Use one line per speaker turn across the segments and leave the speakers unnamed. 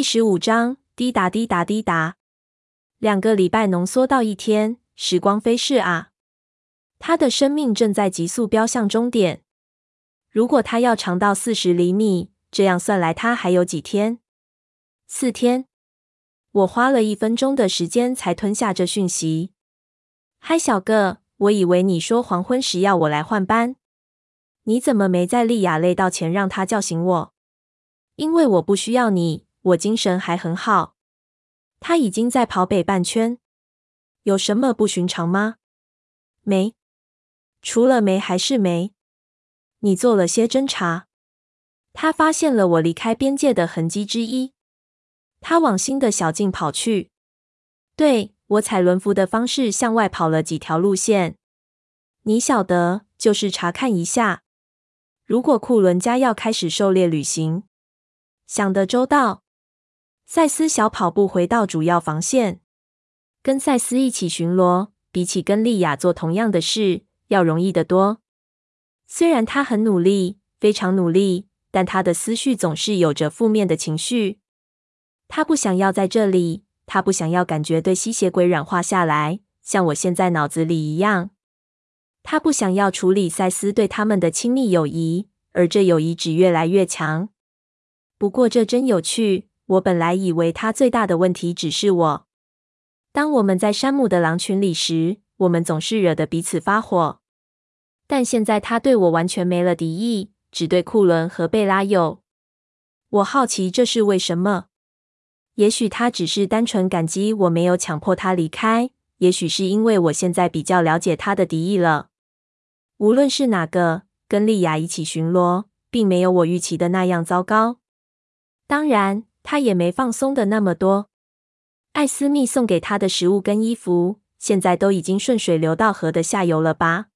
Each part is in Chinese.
第十五章，滴答滴答滴答。两个礼拜浓缩到一天，时光飞逝啊！他的生命正在急速飙向终点。如果他要长到四十厘米，这样算来，他还有几天？四天。我花了一分钟的时间才吞下这讯息。嗨，小个，我以为你说黄昏时要我来换班。你怎么没在莉亚累到前让她叫醒我？因为我不需要你。我精神还很好，他已经在跑北半圈。有什么不寻常吗？没，除了没还是没。你做了些侦查，他发现了我离开边界的痕迹之一。他往新的小径跑去。对，我采轮辐的方式向外跑了几条路线。你晓得，就是查看一下，如果库伦家要开始狩猎旅行，想得周到。赛斯小跑步回到主要防线，跟赛斯一起巡逻，比起跟莉亚做同样的事要容易得多。虽然他很努力，非常努力，但他的思绪总是有着负面的情绪。他不想要在这里，他不想要感觉对吸血鬼软化下来，像我现在脑子里一样。他不想要处理赛斯对他们的亲密友谊，而这友谊只越来越强。不过这真有趣。我本来以为他最大的问题只是我。当我们在山姆的狼群里时，我们总是惹得彼此发火。但现在他对我完全没了敌意，只对库伦和贝拉有。我好奇这是为什么？也许他只是单纯感激我没有强迫他离开，也许是因为我现在比较了解他的敌意了。无论是哪个，跟莉亚一起巡逻，并没有我预期的那样糟糕。当然。他也没放松的那么多。艾斯密送给他的食物跟衣服，现在都已经顺水流到河的下游了吧？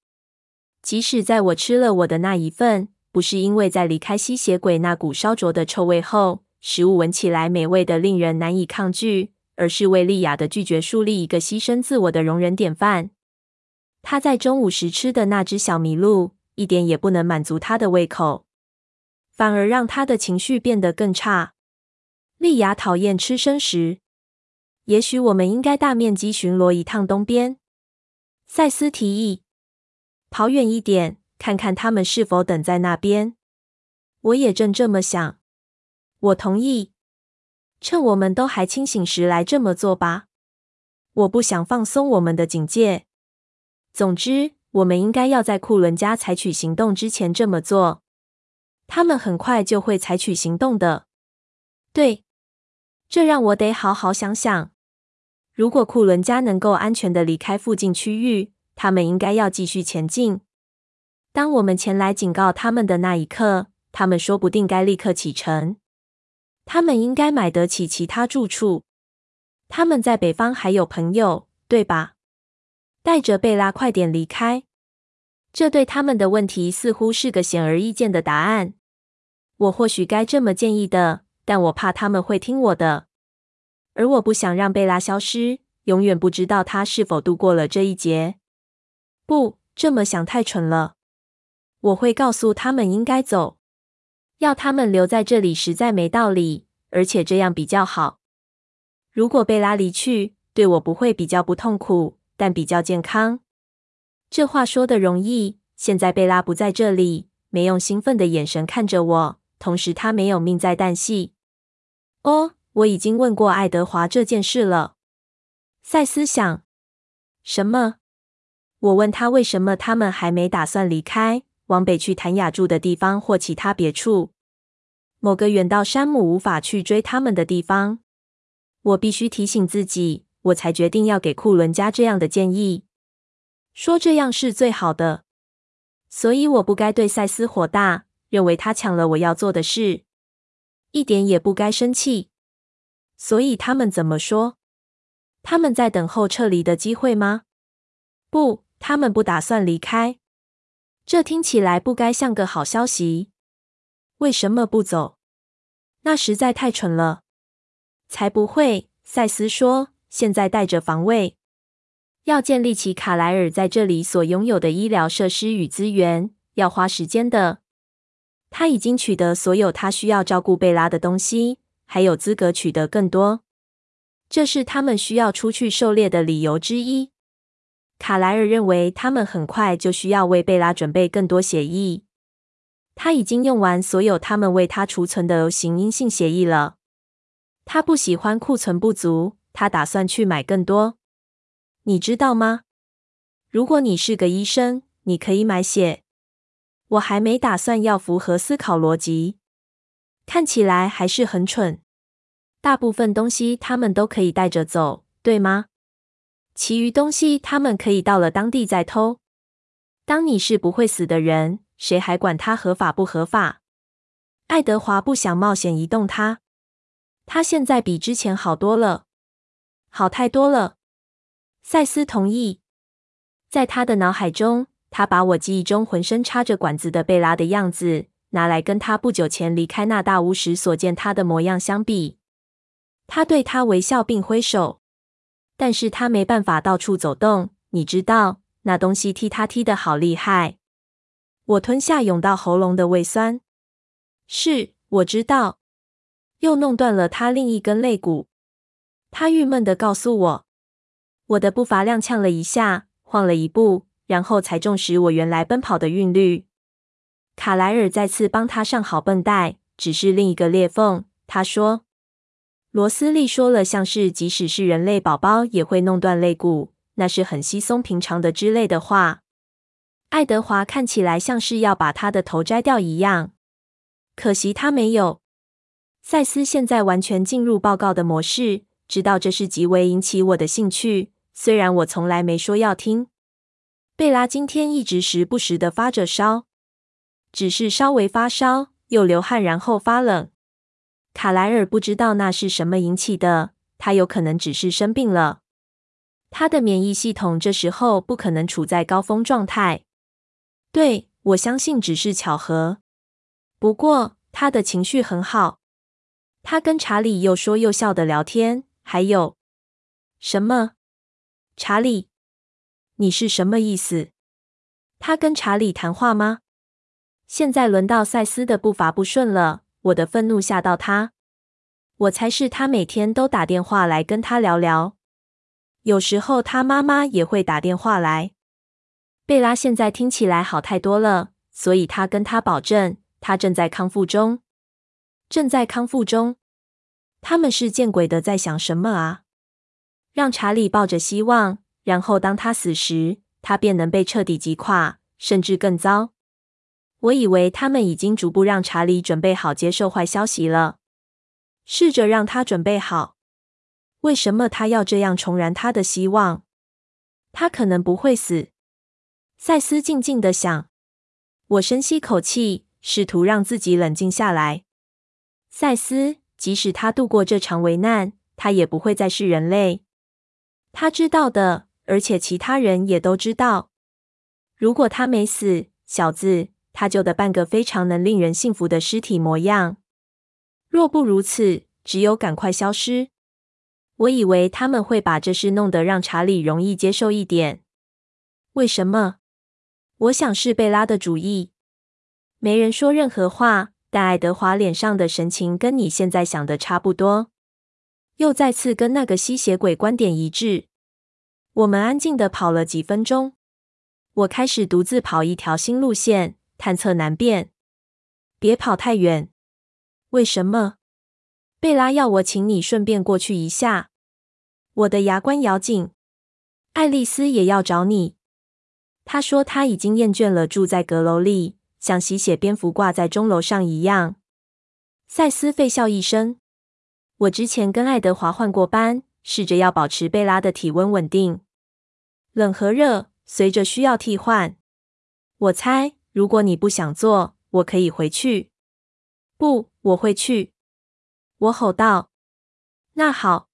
即使在我吃了我的那一份，不是因为在离开吸血鬼那股烧灼的臭味后，食物闻起来美味的令人难以抗拒，而是为莉亚的拒绝树立一个牺牲自我的容忍典范。他在中午时吃的那只小麋鹿，一点也不能满足他的胃口，反而让他的情绪变得更差。莉亚讨厌吃生食。也许我们应该大面积巡逻一趟东边。赛斯提议，跑远一点，看看他们是否等在那边。我也正这么想。我同意。趁我们都还清醒时来这么做吧。我不想放松我们的警戒。总之，我们应该要在库伦家采取行动之前这么做。他们很快就会采取行动的。对。这让我得好好想想。如果库伦家能够安全的离开附近区域，他们应该要继续前进。当我们前来警告他们的那一刻，他们说不定该立刻启程。他们应该买得起其他住处。他们在北方还有朋友，对吧？带着贝拉快点离开。这对他们的问题似乎是个显而易见的答案。我或许该这么建议的。但我怕他们会听我的，而我不想让贝拉消失，永远不知道她是否度过了这一劫。不，这么想太蠢了。我会告诉他们应该走，要他们留在这里实在没道理，而且这样比较好。如果贝拉离去，对我不会比较不痛苦，但比较健康。这话说得容易，现在贝拉不在这里，没用兴奋的眼神看着我，同时他没有命在旦夕。哦，我已经问过爱德华这件事了。赛斯想，什么？我问他为什么他们还没打算离开，往北去谭雅住的地方或其他别处，某个远到山姆无法去追他们的地方。我必须提醒自己，我才决定要给库伦家这样的建议，说这样是最好的。所以我不该对赛斯火大，认为他抢了我要做的事。一点也不该生气，所以他们怎么说？他们在等候撤离的机会吗？不，他们不打算离开。这听起来不该像个好消息。为什么不走？那实在太蠢了。才不会，赛斯说，现在带着防卫，要建立起卡莱尔在这里所拥有的医疗设施与资源，要花时间的。他已经取得所有他需要照顾贝拉的东西，还有资格取得更多。这是他们需要出去狩猎的理由之一。卡莱尔认为他们很快就需要为贝拉准备更多血液。他已经用完所有他们为他储存的 O 型阴性血液了。他不喜欢库存不足，他打算去买更多。你知道吗？如果你是个医生，你可以买血。我还没打算要符合思考逻辑，看起来还是很蠢。大部分东西他们都可以带着走，对吗？其余东西他们可以到了当地再偷。当你是不会死的人，谁还管他合法不合法？爱德华不想冒险移动他，他现在比之前好多了，好太多了。赛斯同意，在他的脑海中，他把我记忆中浑身插着管子的贝拉的样子拿来跟他不久前离开那大屋时所见他的模样相比。他对他微笑并挥手，但是他没办法到处走动。你知道，那东西踢他踢得好厉害。我吞下涌到喉咙的胃酸。是，我知道。又弄断了他另一根肋骨。他郁闷地告诉我。我的步伐踉跄了一下，晃了一步，然后才重拾我原来奔跑的韵律。卡莱尔再次帮他上好绷带，只是另一个裂缝。他说。罗斯利说了，像是即使是人类宝宝也会弄断肋骨，那是很稀松平常的之类的话。爱德华看起来像是要把他的头摘掉一样，可惜他没有。赛斯现在完全进入报告的模式，知道这是极为引起我的兴趣，虽然我从来没说要听。贝拉今天一直时不时的发着烧，只是稍微发烧，又流汗，然后发冷。卡莱尔不知道那是什么引起的，他有可能只是生病了。他的免疫系统这时候不可能处在高峰状态。对，我相信只是巧合。不过他的情绪很好。他跟查理又说又笑的聊天，还有什么？查理，你是什么意思？他跟查理谈话吗？现在轮到赛斯的步伐不顺了。我的愤怒吓到他，我猜是他每天都打电话来跟他聊聊，有时候他妈妈也会打电话来。贝拉现在听起来好太多了，所以他跟他保证，他正在康复中，正在康复中。他们是见鬼的，在想什么啊？让查理抱着希望，然后当他死时，他便能被彻底击垮，甚至更糟。我以为他们已经逐步让查理准备好接受坏消息了。试着让他准备好。为什么他要这样重燃他的希望？他可能不会死。赛斯静静地想。我深吸口气，试图让自己冷静下来。赛斯，即使他度过这场危难，他也不会再是人类。他知道的，而且其他人也都知道。如果他没死，小子。他就得扮个非常能令人信服的尸体模样。若不如此，只有赶快消失。我以为他们会把这事弄得让查理容易接受一点。为什么？我想是贝拉的主意。没人说任何话，但爱德华脸上的神情跟你现在想的差不多，又再次跟那个吸血鬼观点一致。我们安静的跑了几分钟。我开始独自跑一条新路线。探测难辨，别跑太远。为什么？贝拉要我请你顺便过去一下。我的牙关咬紧。爱丽丝也要找你。她说她已经厌倦了住在阁楼里，像吸血蝙蝠挂在钟楼上一样。赛斯废笑一声。我之前跟爱德华换过班，试着要保持贝拉的体温稳定，冷和热随着需要替换。我猜。如果你不想做，我可以回去。不，我会去。我吼道。那好。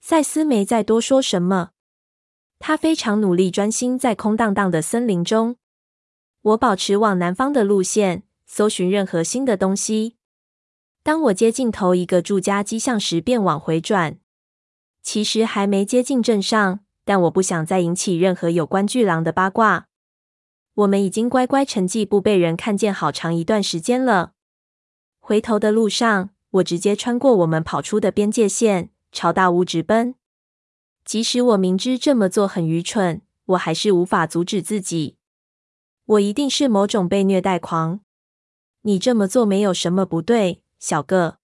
赛斯没再多说什么。他非常努力，专心在空荡荡的森林中。我保持往南方的路线，搜寻任何新的东西。当我接近头一个住家迹象时，便往回转。其实还没接近镇上，但我不想再引起任何有关巨狼的八卦。我们已经乖乖沉寂不被人看见好长一段时间了。回头的路上，我直接穿过我们跑出的边界线，朝大屋直奔。即使我明知这么做很愚蠢，我还是无法阻止自己。我一定是某种被虐待狂。你这么做没有什么不对，小个。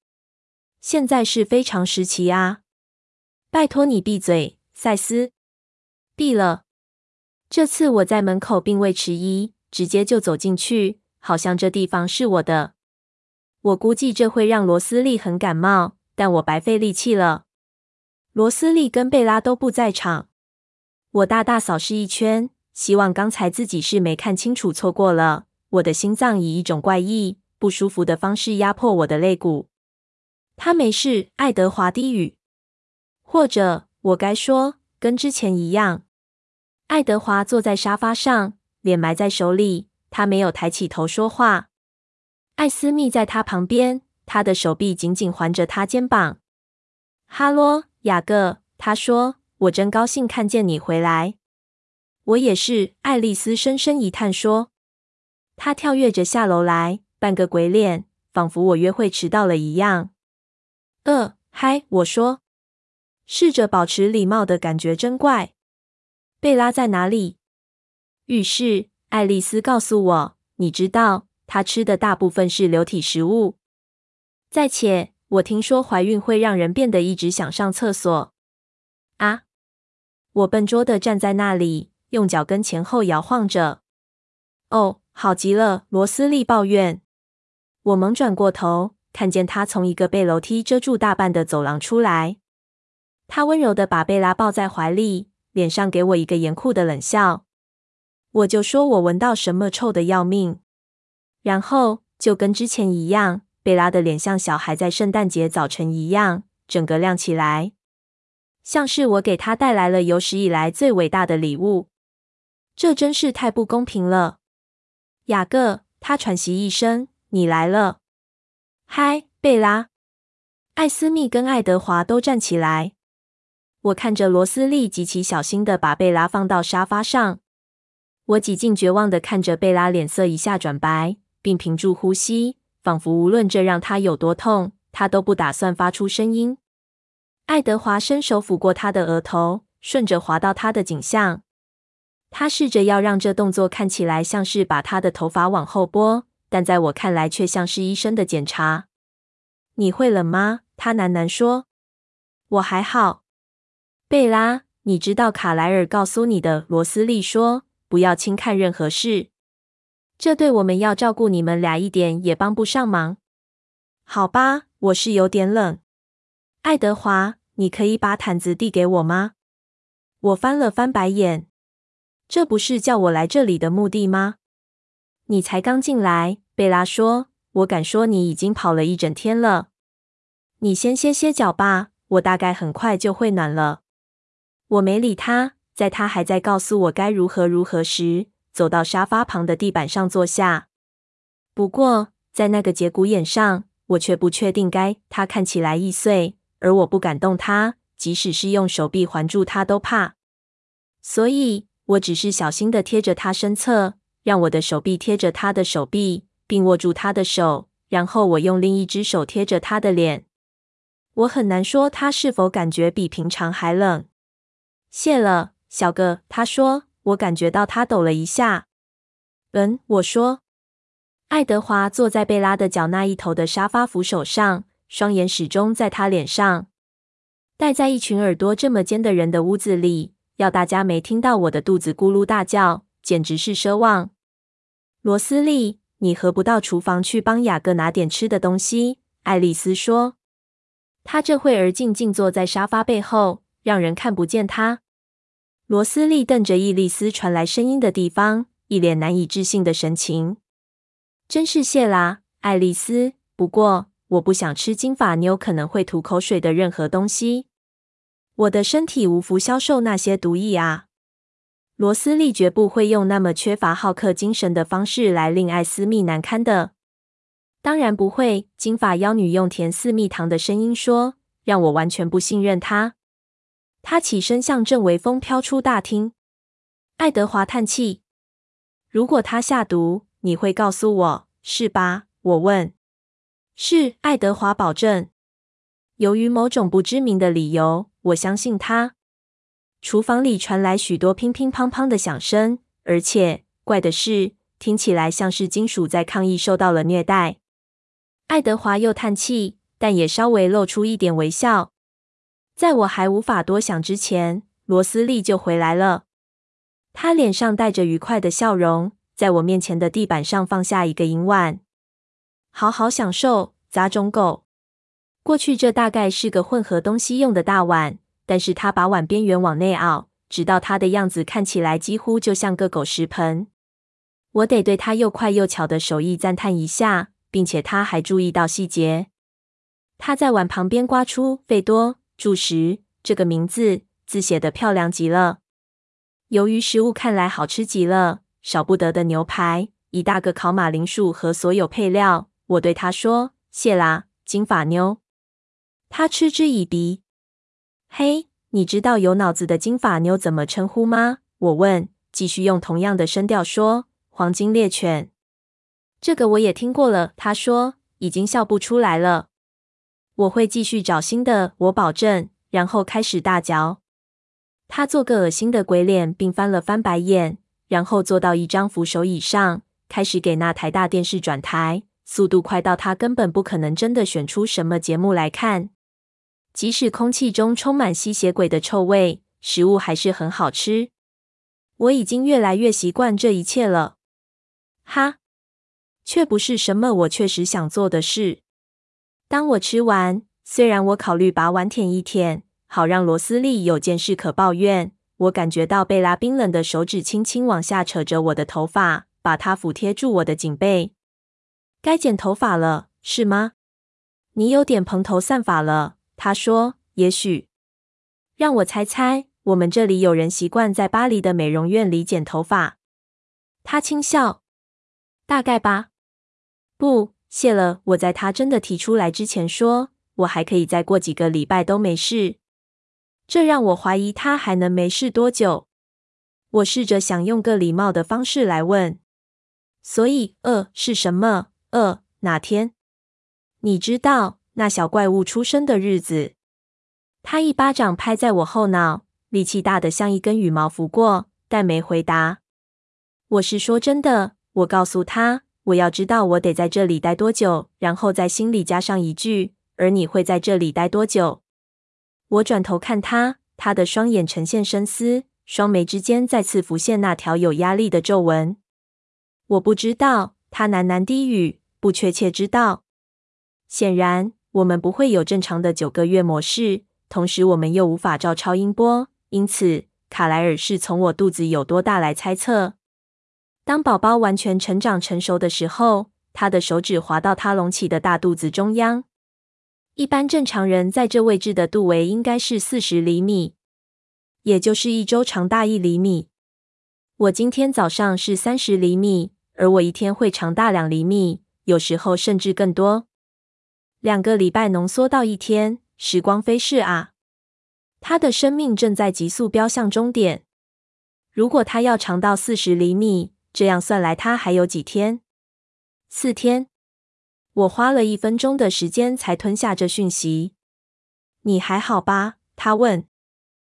现在是非常时期啊！拜托你闭嘴，赛斯。闭了。这次我在门口并未迟疑，直接就走进去，好像这地方是我的。我估计这会让罗斯利很感冒，但我白费力气了。罗斯利跟贝拉都不在场。我大大扫视一圈，希望刚才自己是没看清楚，错过了。我的心脏以一种怪异、不舒服的方式压迫我的肋骨。他没事，爱德华低语。或者我该说，跟之前一样。爱德华坐在沙发上，脸埋在手里，他没有抬起头说话。艾斯密在他旁边，他的手臂紧紧环着他肩膀。哈喽，雅各，他说：“我真高兴看见你回来。”我也是，爱丽丝深深一叹说。他跳跃着下楼来，半个鬼脸，仿佛我约会迟到了一样。呃，嗨，我说，试着保持礼貌的感觉真怪。贝拉在哪里？浴室。爱丽丝告诉我，你知道，她吃的大部分是流体食物。再且，我听说怀孕会让人变得一直想上厕所。啊！我笨拙地站在那里，用脚跟前后摇晃着。哦，好极了，罗斯利抱怨。我猛转过头。看见他从一个被楼梯遮住大半的走廊出来，他温柔地把贝拉抱在怀里，脸上给我一个严酷的冷笑。我就说我闻到什么臭的要命，然后就跟之前一样，贝拉的脸像小孩在圣诞节早晨一样，整个亮起来，像是我给他带来了有史以来最伟大的礼物。这真是太不公平了，雅各，他喘息一声，你来了。嗨，贝拉！艾斯密跟爱德华都站起来。我看着罗斯利极其小心地把贝拉放到沙发上。我几近绝望地看着贝拉，脸色一下转白，并屏住呼吸，仿佛无论这让她有多痛，她都不打算发出声音。爱德华伸手抚过她的额头，顺着滑到她的颈项。他试着要让这动作看起来像是把她的头发往后拨。但在我看来，却像是医生的检查。你会冷吗？他喃喃说。我还好。贝拉，你知道卡莱尔告诉你的？罗斯利说，不要轻看任何事。这对我们要照顾你们俩一点也帮不上忙。好吧，我是有点冷。爱德华，你可以把毯子递给我吗？我翻了翻白眼。这不是叫我来这里的目的吗？你才刚进来，贝拉说。我敢说你已经跑了一整天了。你先歇歇脚吧，我大概很快就会暖了。我没理他，在他还在告诉我该如何如何时，走到沙发旁的地板上坐下。不过，在那个节骨眼上，我却不确定该。他看起来易碎，而我不敢动他，即使是用手臂环住他都怕。所以我只是小心地贴着他身侧。让我的手臂贴着他的手臂，并握住他的手，然后我用另一只手贴着他的脸。我很难说他是否感觉比平常还冷。谢了，小哥，他说。我感觉到他抖了一下。嗯，我说。爱德华坐在贝拉的脚那一头的沙发扶手上，双眼始终在他脸上。待在一群耳朵这么尖的人的屋子里，要大家没听到我的肚子咕噜大叫，简直是奢望。罗斯利，你何不到厨房去帮雅各拿点吃的东西？爱丽丝说。她这会儿静静坐在沙发背后，让人看不见他。罗斯利瞪着伊丽丝传来声音的地方，一脸难以置信的神情。真是谢啦，爱丽丝。不过我不想吃金发妞可能会吐口水的任何东西。我的身体无福消受那些毒液啊。罗斯利绝不会用那么缺乏好客精神的方式来令艾斯密难堪的。当然不会。金发妖女用甜似蜜糖的声音说：“让我完全不信任她。”他起身向正微风飘出大厅。爱德华叹气：“如果他下毒，你会告诉我，是吧？”我问。是，爱德华保证。由于某种不知名的理由，我相信他。厨房里传来许多乒乒乓乓的响声，而且怪的是，听起来像是金属在抗议受到了虐待。爱德华又叹气，但也稍微露出一点微笑。在我还无法多想之前，罗斯利就回来了。他脸上带着愉快的笑容，在我面前的地板上放下一个银碗。好好享受，杂种狗。过去这大概是个混合东西用的大碗，但是他把碗边缘往内凹，直到他的样子看起来几乎就像个狗食盆。我得对他又快又巧的手艺赞叹一下，并且他还注意到细节。他在碗旁边刮出“费多注食”这个名字，字写得漂亮极了。由于食物看来好吃极了，少不得的牛排，一大个烤马铃薯和所有配料，我对他说：“谢啦，金发妞。”他嗤之以鼻。嘿，你知道有脑子的金发妞怎么称呼吗？我问，继续用同样的声调说：“黄金猎犬。”这个我也听过了。他说，已经笑不出来了。我会继续找新的，我保证。然后开始大嚼。他做个恶心的鬼脸，并翻了翻白眼，然后坐到一张扶手椅上，开始给那台大电视转台，速度快到他根本不可能真的选出什么节目来看。即使空气中充满吸血鬼的臭味，食物还是很好吃。我已经越来越习惯这一切了。哈，却不是什么我确实想做的事。当我吃完，虽然我考虑把碗舔一舔，好让罗斯利有件事可抱怨，我感觉到贝拉冰冷的手指轻轻往下扯着我的头发，把它抚贴住我的颈背。该剪头发了，是吗？你有点蓬头散发了。他说：“也许，让我猜猜，我们这里有人习惯在巴黎的美容院里剪头发。”他轻笑：“大概吧。”不，谢了。我在他真的提出来之前说，我还可以再过几个礼拜都没事。这让我怀疑他还能没事多久。我试着想用个礼貌的方式来问：“所以，呃，是什么？呃，哪天？你知道？”那小怪物出生的日子，他一巴掌拍在我后脑，力气大得像一根羽毛拂过，但没回答。我是说真的，我告诉他，我要知道我得在这里待多久，然后在心里加上一句：“而你会在这里待多久？”我转头看他，他的双眼呈现深思，双眉之间再次浮现那条有压力的皱纹。我不知道，他喃喃低语，不确切知道。显然。我们不会有正常的九个月模式，同时我们又无法照超音波，因此卡莱尔是从我肚子有多大来猜测。当宝宝完全成长成熟的时候，他的手指滑到他隆起的大肚子中央。一般正常人在这位置的肚围应该是四十厘米，也就是一周长大一厘米。我今天早上是三十厘米，而我一天会长大两厘米，有时候甚至更多。两个礼拜浓缩到一天，时光飞逝啊！他的生命正在急速飙向终点。如果他要长到四十厘米，这样算来，他还有几天？四天。我花了一分钟的时间才吞下这讯息。你还好吧？他问。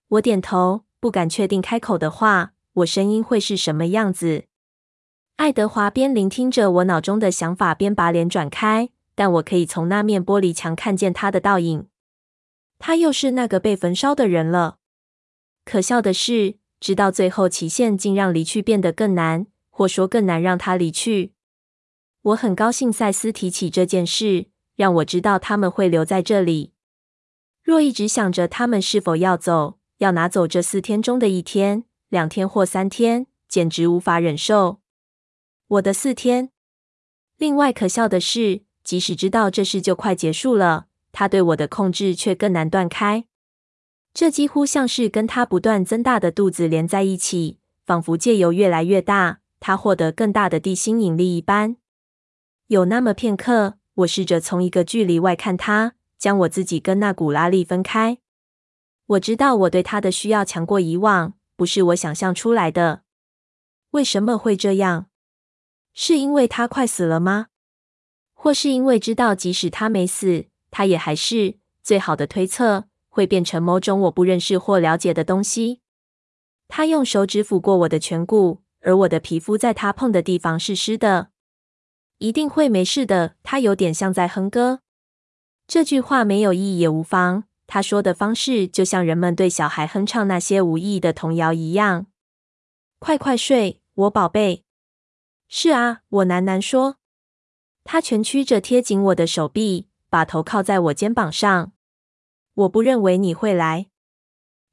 我点头，不敢确定开口的话，我声音会是什么样子。爱德华边聆听着我脑中的想法，边把脸转开。但我可以从那面玻璃墙看见他的倒影。他又是那个被焚烧的人了。可笑的是，直到最后期限，竟让离去变得更难，或说更难让他离去。我很高兴赛斯提起这件事，让我知道他们会留在这里。若一直想着他们是否要走，要拿走这四天中的一天、两天或三天，简直无法忍受。我的四天。另外可笑的是。即使知道这事就快结束了，他对我的控制却更难断开。这几乎像是跟他不断增大的肚子连在一起，仿佛借由越来越大，他获得更大的地心引力一般。有那么片刻，我试着从一个距离外看他，将我自己跟那股拉力分开。我知道我对他的需要强过以往，不是我想象出来的。为什么会这样？是因为他快死了吗？或是因为知道即使他没死，他也还是最好的推测，会变成某种我不认识或了解的东西。他用手指抚过我的颧骨，而我的皮肤在他碰的地方是湿的。一定会没事的。他有点像在哼歌。这句话没有意义也无妨。他说的方式就像人们对小孩哼唱那些无意义的童谣一样。快快睡，我宝贝。是啊，我喃喃说。他蜷曲着贴紧我的手臂，把头靠在我肩膀上。我不认为你会来。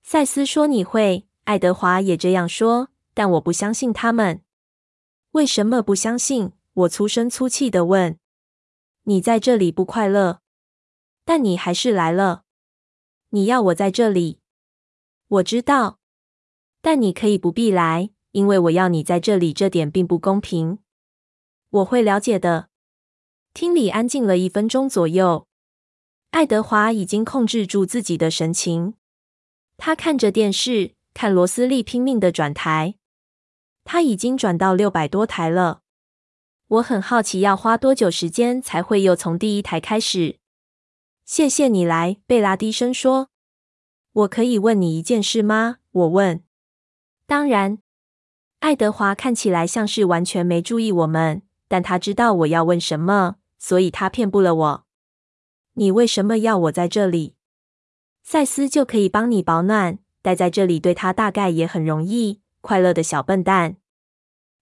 赛斯说你会，爱德华也这样说，但我不相信他们。为什么不相信？我粗声粗气地问：“你在这里不快乐，但你还是来了。你要我在这里，我知道，但你可以不必来，因为我要你在这里，这点并不公平。我会了解的。”厅里安静了一分钟左右，爱德华已经控制住自己的神情，他看着电视，看罗斯利拼命地转台，他已经转到六百多台了。我很好奇，要花多久时间才会又从第一台开始？谢谢你来，贝拉低声说。我可以问你一件事吗？我问。当然。爱德华看起来像是完全没注意我们，但他知道我要问什么，所以他骗不了我。你为什么要我在这里？赛斯就可以帮你保暖，待在这里对他大概也很容易。快乐的小笨蛋。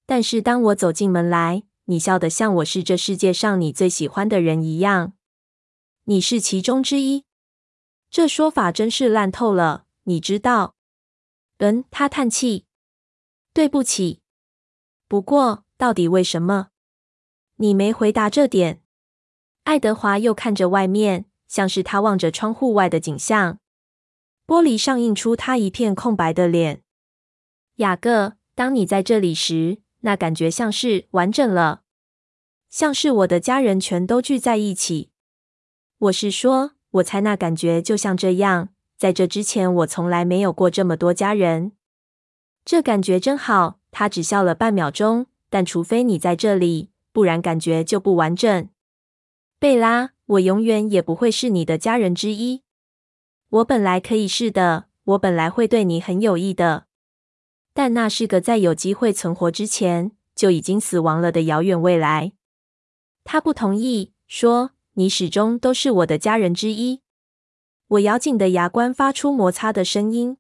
但是当我走进门来。你笑得像我是这世界上你最喜欢的人一样。你是其中之一。这说法真是烂透了，你知道？嗯，他叹气。对不起。不过，到底为什么？你没回答这点。爱德华又看着外面，像是他望着窗户外的景象。玻璃上映出他一片空白的脸。雅各，当你在这里时。那感觉像是完整了，像是我的家人全都聚在一起。我是说，我猜那感觉就像这样。在这之前，我从来没有过这么多家人。这感觉真好。他只笑了半秒钟，但除非你在这里，不然感觉就不完整。贝拉，我永远也不会是你的家人之一。我本来可以是的，我本来会对你很有益的。但那是个在有机会存活之前就已经死亡了的遥远未来。他不同意，说：“你始终都是我的家人之一。”我咬紧的牙关发出摩擦的声音。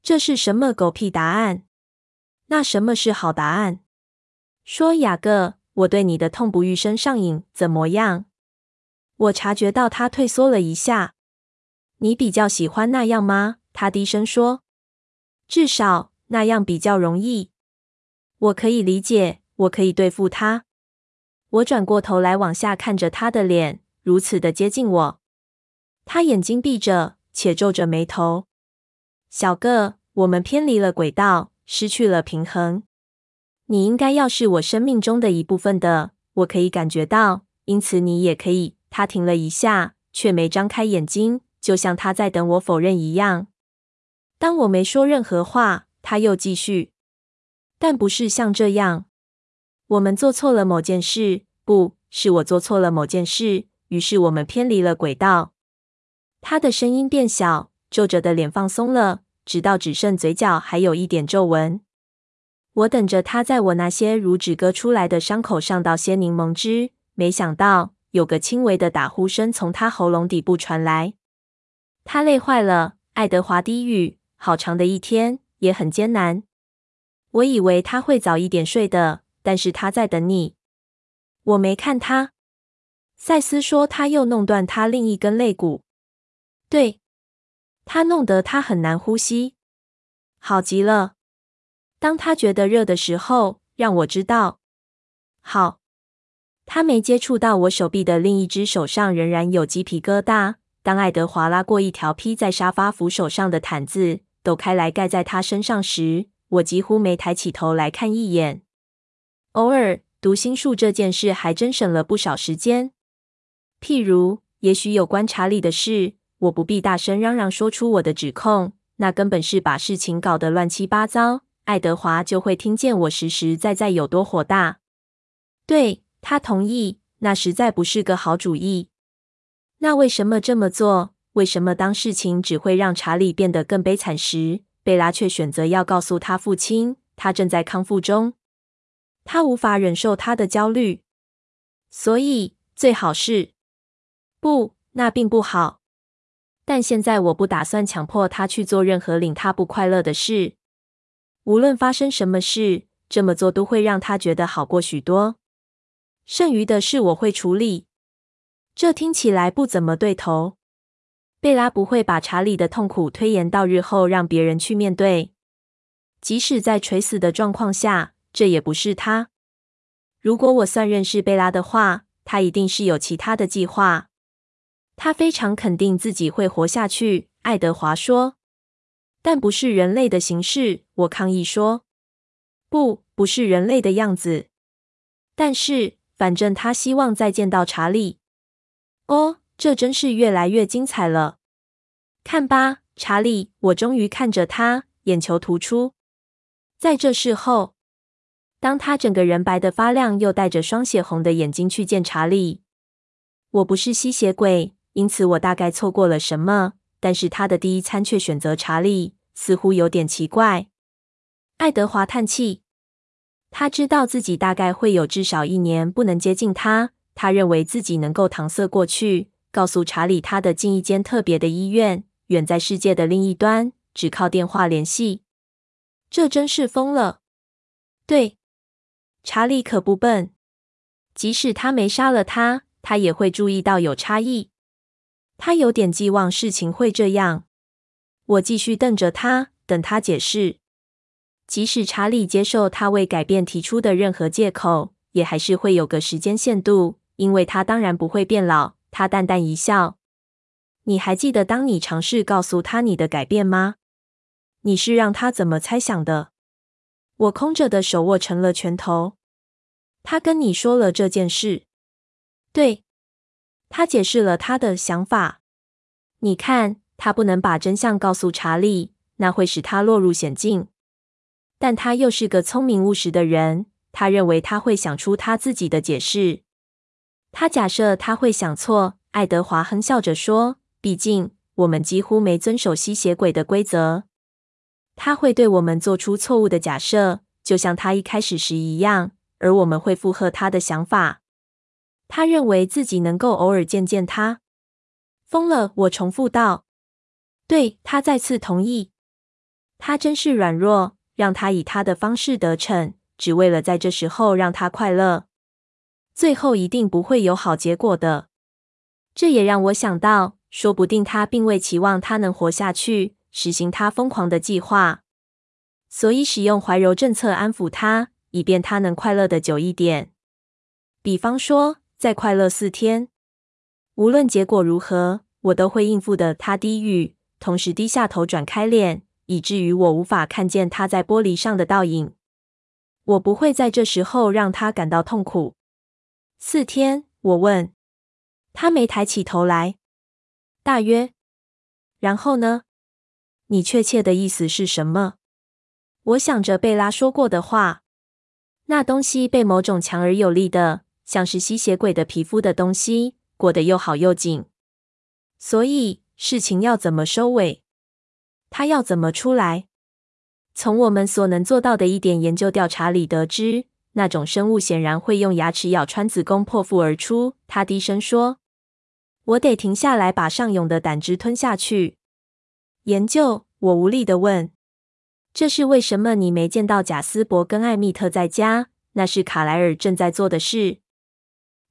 这是什么狗屁答案？那什么是好答案？说雅各，我对你的痛不欲生上瘾，怎么样？我察觉到他退缩了一下。你比较喜欢那样吗？他低声说：“至少。”那样比较容易，我可以理解，我可以对付他。我转过头来，往下看着他的脸，如此的接近我。他眼睛闭着，且皱着眉头。小个，我们偏离了轨道，失去了平衡。你应该要是我生命中的一部分的，我可以感觉到，因此你也可以。他停了一下，却没张开眼睛，就像他在等我否认一样。当我没说任何话。他又继续，但不是像这样。我们做错了某件事，不是我做错了某件事，于是我们偏离了轨道。他的声音变小，皱着的脸放松了，直到只剩嘴角还有一点皱纹。我等着他在我那些如纸割出来的伤口上倒些柠檬汁，没想到有个轻微的打呼声从他喉咙底部传来。他累坏了，爱德华低语。好长的一天。也很艰难。我以为他会早一点睡的，但是他在等你。我没看他。赛斯说他又弄断他另一根肋骨。对，他弄得他很难呼吸。好极了。当他觉得热的时候，让我知道。好。他没接触到我手臂的另一只手上仍然有鸡皮疙瘩。当爱德华拉过一条披在沙发扶手上的毯子。抖开来盖在他身上时，我几乎没抬起头来看一眼。偶尔读心术这件事还真省了不少时间。譬如，也许有观察力的事，我不必大声嚷嚷说出我的指控，那根本是把事情搞得乱七八糟。爱德华就会听见我实实在在有多火大。对，他同意，那实在不是个好主意。那为什么这么做？为什么当事情只会让查理变得更悲惨时，贝拉却选择要告诉他父亲，他正在康复中？他无法忍受他的焦虑，所以最好是……不，那并不好。但现在我不打算强迫他去做任何令他不快乐的事。无论发生什么事，这么做都会让他觉得好过许多。剩余的事我会处理。这听起来不怎么对头。贝拉不会把查理的痛苦推延到日后，让别人去面对。即使在垂死的状况下，这也不是他。如果我算认识贝拉的话，他一定是有其他的计划。他非常肯定自己会活下去，爱德华说。但不是人类的形式，我抗议说。不，不是人类的样子。但是，反正他希望再见到查理。哦。这真是越来越精彩了。看吧，查理，我终于看着他，眼球突出。在这时候，当他整个人白得发亮，又带着双血红的眼睛去见查理。我不是吸血鬼，因此我大概错过了什么。但是他的第一餐却选择查理，似乎有点奇怪。爱德华叹气，他知道自己大概会有至少一年不能接近他。他认为自己能够搪塞过去。告诉查理，他的进一间特别的医院，远在世界的另一端，只靠电话联系。这真是疯了。对，查理可不笨，即使他没杀了他，他也会注意到有差异。他有点寄望事情会这样。我继续瞪着他，等他解释。即使查理接受他为改变提出的任何借口，也还是会有个时间限度，因为他当然不会变老。他淡淡一笑。你还记得当你尝试告诉他你的改变吗？你是让他怎么猜想的？我空着的手握成了拳头。他跟你说了这件事。对，他解释了他的想法。你看，他不能把真相告诉查理，那会使他落入险境。但他又是个聪明务实的人，他认为他会想出他自己的解释。他假设他会想错，爱德华哼笑着说：“毕竟我们几乎没遵守吸血鬼的规则。他会对我们做出错误的假设，就像他一开始时一样，而我们会附和他的想法。他认为自己能够偶尔见见他。疯了。”我重复道。“对。”他再次同意。他真是软弱，让他以他的方式得逞，只为了在这时候让他快乐。最后一定不会有好结果的。这也让我想到，说不定他并未期望他能活下去，实行他疯狂的计划，所以使用怀柔政策安抚他，以便他能快乐的久一点。比方说，再快乐四天。无论结果如何，我都会应付的。他低语，同时低下头，转开脸，以至于我无法看见他在玻璃上的倒影。我不会在这时候让他感到痛苦。四天，我问。他没抬起头来。大约。然后呢？你确切的意思是什么？我想着贝拉说过的话。那东西被某种强而有力的，像是吸血鬼的皮肤的东西裹得又好又紧。所以事情要怎么收尾？他要怎么出来？从我们所能做到的一点研究调查里得知。那种生物显然会用牙齿咬穿子宫破腹而出。他低声说：“我得停下来，把上涌的胆汁吞下去。”研究？我无力的问：“这是为什么你没见到贾斯伯跟艾蜜特在家？那是卡莱尔正在做的事，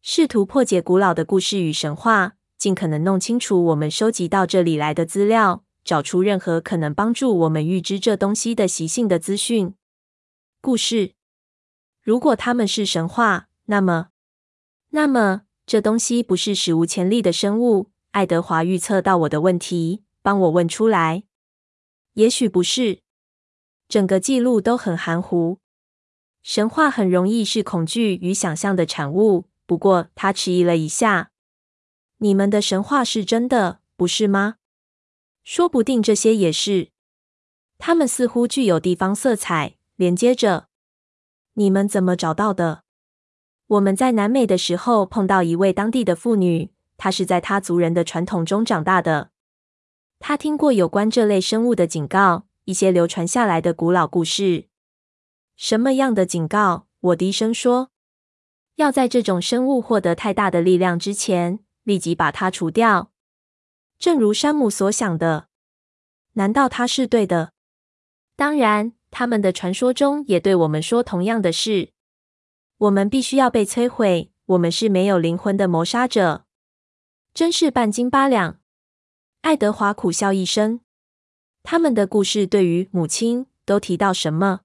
试图破解古老的故事与神话，尽可能弄清楚我们收集到这里来的资料，找出任何可能帮助我们预知这东西的习性的资讯。故事。”如果他们是神话，那么，那么这东西不是史无前例的生物。爱德华预测到我的问题，帮我问出来。也许不是，整个记录都很含糊。神话很容易是恐惧与想象的产物。不过他迟疑了一下。你们的神话是真的，不是吗？说不定这些也是。他们似乎具有地方色彩，连接着。你们怎么找到的？我们在南美的时候碰到一位当地的妇女，她是在她族人的传统中长大的。她听过有关这类生物的警告，一些流传下来的古老故事。什么样的警告？我低声说：“要在这种生物获得太大的力量之前，立即把它除掉。”正如山姆所想的，难道他是对的？当然，他们的传说中也对我们说同样的事。我们必须要被摧毁。我们是没有灵魂的谋杀者，真是半斤八两。爱德华苦笑一声。他们的故事对于母亲都提到什么？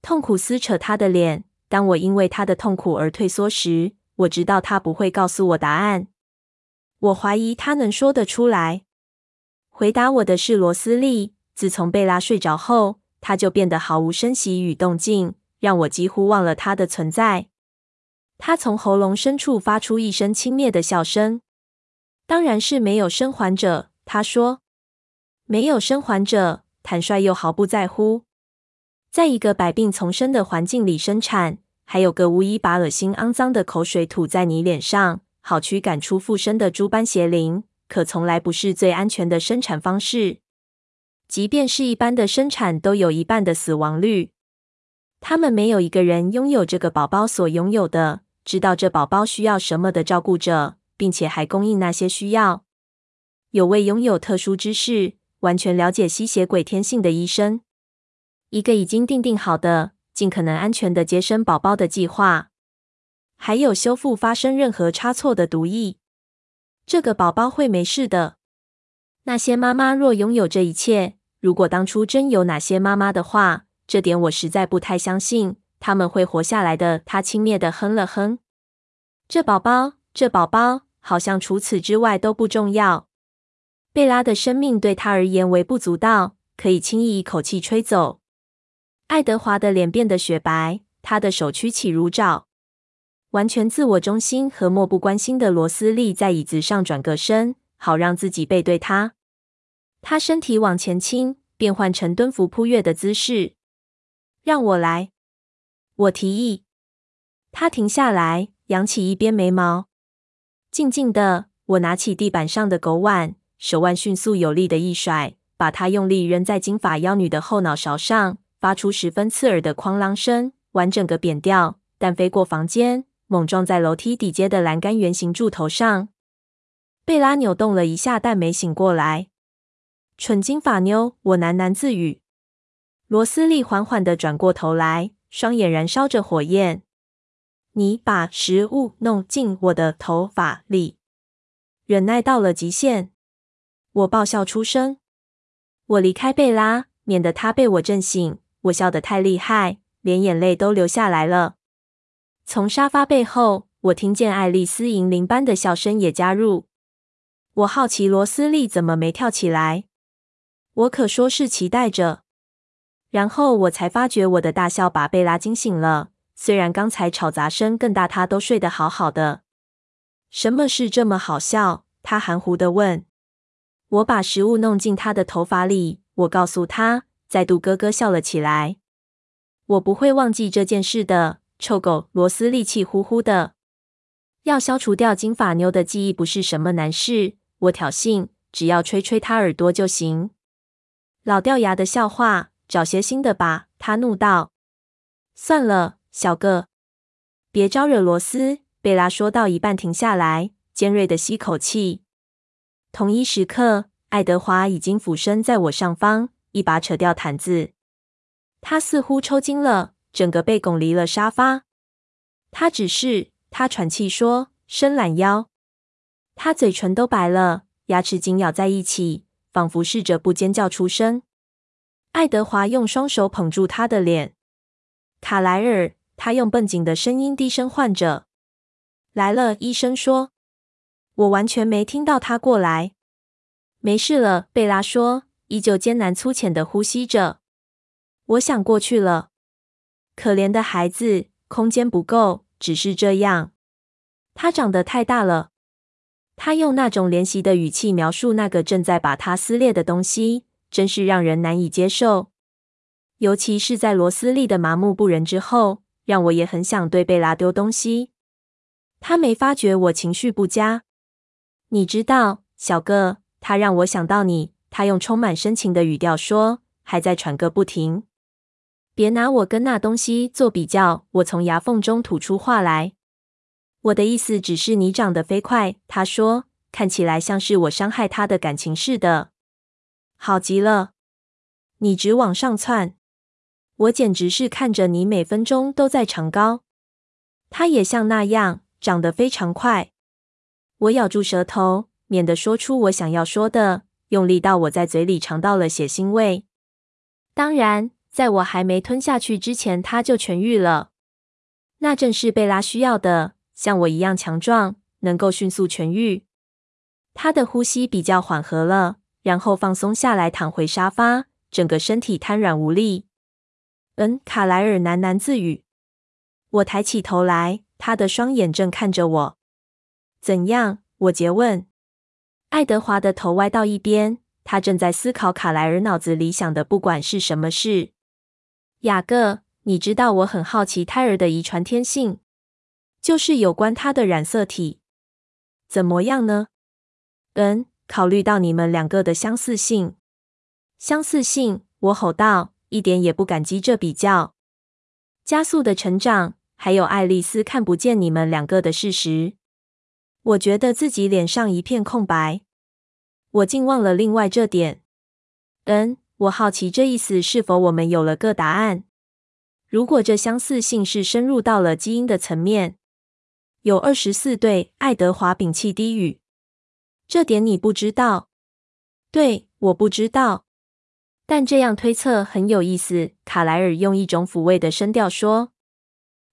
痛苦撕扯他的脸。当我因为他的痛苦而退缩时，我知道他不会告诉我答案。我怀疑他能说得出来。回答我的是罗斯利。自从贝拉睡着后，他就变得毫无声息与动静，让我几乎忘了他的存在。他从喉咙深处发出一声轻蔑的笑声。当然是没有生还者，他说。没有生还者，坦率又毫不在乎。在一个百病丛生的环境里生产，还有个巫医把恶心肮脏的口水吐在你脸上。好驱赶出附身的诸般邪灵，可从来不是最安全的生产方式。即便是一般的生产，都有一半的死亡率。他们没有一个人拥有这个宝宝所拥有的，知道这宝宝需要什么的照顾者，并且还供应那些需要。有位拥有特殊知识、完全了解吸血鬼天性的医生，一个已经定定好的、尽可能安全的接生宝宝的计划。还有修复发生任何差错的毒液，这个宝宝会没事的。那些妈妈若拥有这一切，如果当初真有哪些妈妈的话，这点我实在不太相信他们会活下来的。他轻蔑地哼了哼。这宝宝，这宝宝，好像除此之外都不重要。贝拉的生命对他而言微不足道，可以轻易一口气吹走。爱德华的脸变得雪白，他的手屈起如爪。完全自我中心和漠不关心的罗斯利在椅子上转个身，好让自己背对他。他身体往前倾，变换成蹲伏扑跃的姿势。让我来，我提议。他停下来，扬起一边眉毛。静静的，我拿起地板上的狗碗，手腕迅速有力的一甩，把它用力扔在金发妖女的后脑勺上，发出十分刺耳的哐啷声，完整个扁掉，但飞过房间。猛撞在楼梯底阶的栏杆圆形柱头上，贝拉扭动了一下，但没醒过来。蠢金发妞，我喃喃自语。罗斯利缓缓地转过头来，双眼燃烧着火焰。你把食物弄进我的头发里，忍耐到了极限。我爆笑出声。我离开贝拉，免得她被我震醒。我笑得太厉害，连眼泪都流下来了。从沙发背后，我听见爱丽丝银铃般的笑声也加入。我好奇罗斯利怎么没跳起来，我可说是期待着。然后我才发觉我的大笑把贝拉惊醒了。虽然刚才吵杂声更大，他都睡得好好的。什么事这么好笑？他含糊地问。我把食物弄进他的头发里，我告诉他，再度咯咯笑了起来。我不会忘记这件事的。臭狗罗斯利气呼呼的，要消除掉金发妞的记忆不是什么难事。我挑衅，只要吹吹他耳朵就行。老掉牙的笑话，找些新的吧。他怒道。算了，小个，别招惹罗斯。贝拉说到一半停下来，尖锐的吸口气。同一时刻，爱德华已经俯身在我上方，一把扯掉毯子。他似乎抽筋了。整个被拱离了沙发。他只是，他喘气说：“伸懒腰。”他嘴唇都白了，牙齿紧咬在一起，仿佛试着不尖叫出声。爱德华用双手捧住他的脸。卡莱尔，他用绷紧的声音低声唤着：“来了。”医生说：“我完全没听到他过来。”没事了，贝拉说，依旧艰难粗浅的呼吸着。我想过去了。可怜的孩子，空间不够，只是这样。他长得太大了。他用那种怜惜的语气描述那个正在把他撕裂的东西，真是让人难以接受。尤其是在罗斯利的麻木不仁之后，让我也很想对贝拉丢东西。他没发觉我情绪不佳。你知道，小个，他让我想到你。他用充满深情的语调说，还在喘个不停。别拿我跟那东西做比较。我从牙缝中吐出话来。我的意思只是你长得飞快。他说，看起来像是我伤害他的感情似的。好极了，你直往上窜。我简直是看着你每分钟都在长高。他也像那样长得非常快。我咬住舌头，免得说出我想要说的，用力到我在嘴里尝到了血腥味。当然，在我还没吞下去之前，他就痊愈了。那正是贝拉需要的，像我一样强壮，能够迅速痊愈。他的呼吸比较缓和了，然后放松下来，躺回沙发，整个身体瘫软无力。嗯，卡莱尔喃喃自语。我抬起头来，他的双眼正看着我。怎样？我诘问。爱德华的头歪到一边，他正在思考卡莱尔脑子里想的不管是什么事。雅各，你知道我很好奇胎儿的遗传天性，就是有关他的染色体。怎么样呢？嗯，考虑到你们两个的相似性。相似性？我吼道。一点也不感激这比较。加速的成长，还有爱丽丝看不见你们两个的事实。我觉得自己脸上一片空白。我竟忘了另外这点。嗯，我好奇这意思是否我们有了个答案？如果这相似性是深入到了基因的层面，有二十四对。爱德华屏气低语。这点你不知道？对，我不知道。但这样推测很有意思，卡莱尔用一种抚慰的声调说：“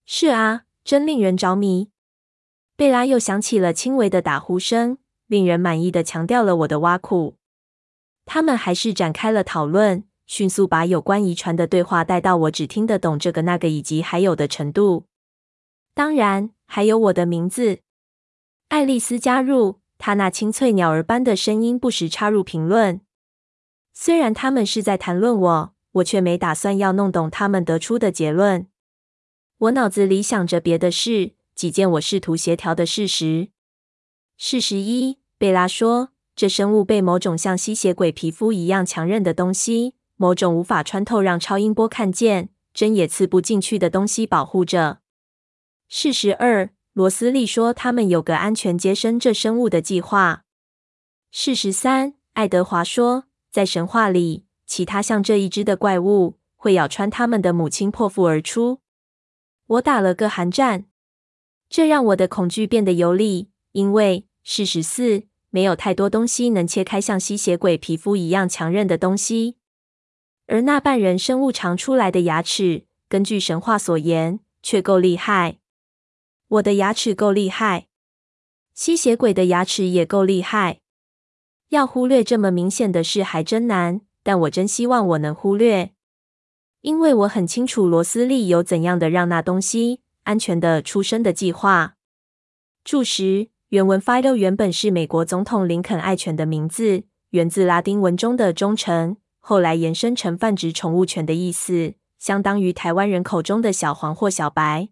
是啊，真令人着迷。”贝拉又响起了轻微的打呼声，令人满意的强调了我的挖苦。他们还是展开了讨论，迅速把有关遗传的对话带到我只听得懂这个那个以及还有的程度。当然，还有我的名字。爱丽丝加入，她那清脆鸟儿般的声音不时插入评论。虽然他们是在谈论我，我却没打算要弄懂他们得出的结论。我脑子里想着别的事，几件我试图协调的事实。事实一，贝拉说，这生物被某种像吸血鬼皮肤一样强韧的东西，某种无法穿透让超音波看见、针也刺不进去的东西保护着。事实二，罗斯利说他们有个安全接生这生物的计划。事实三，爱德华说。在神话里，其他像这一只的怪物会咬穿他们的母亲，破腹而出。我打了个寒战，这让我的恐惧变得有理，因为事实四，没有太多东西能切开像吸血鬼皮肤一样强韧的东西，而那半人生物长出来的牙齿，根据神话所言，却够厉害。我的牙齿够厉害，吸血鬼的牙齿也够厉害。要忽略这么明显的事还真难，但我真希望我能忽略，因为我很清楚罗斯利有怎样的让那东西安全的出生的计划。注释：原文 Fido 原本是美国总统林肯爱犬的名字，源自拉丁文中的忠诚，后来延伸成泛指宠物犬的意思，相当于台湾人口中的小黄或小白。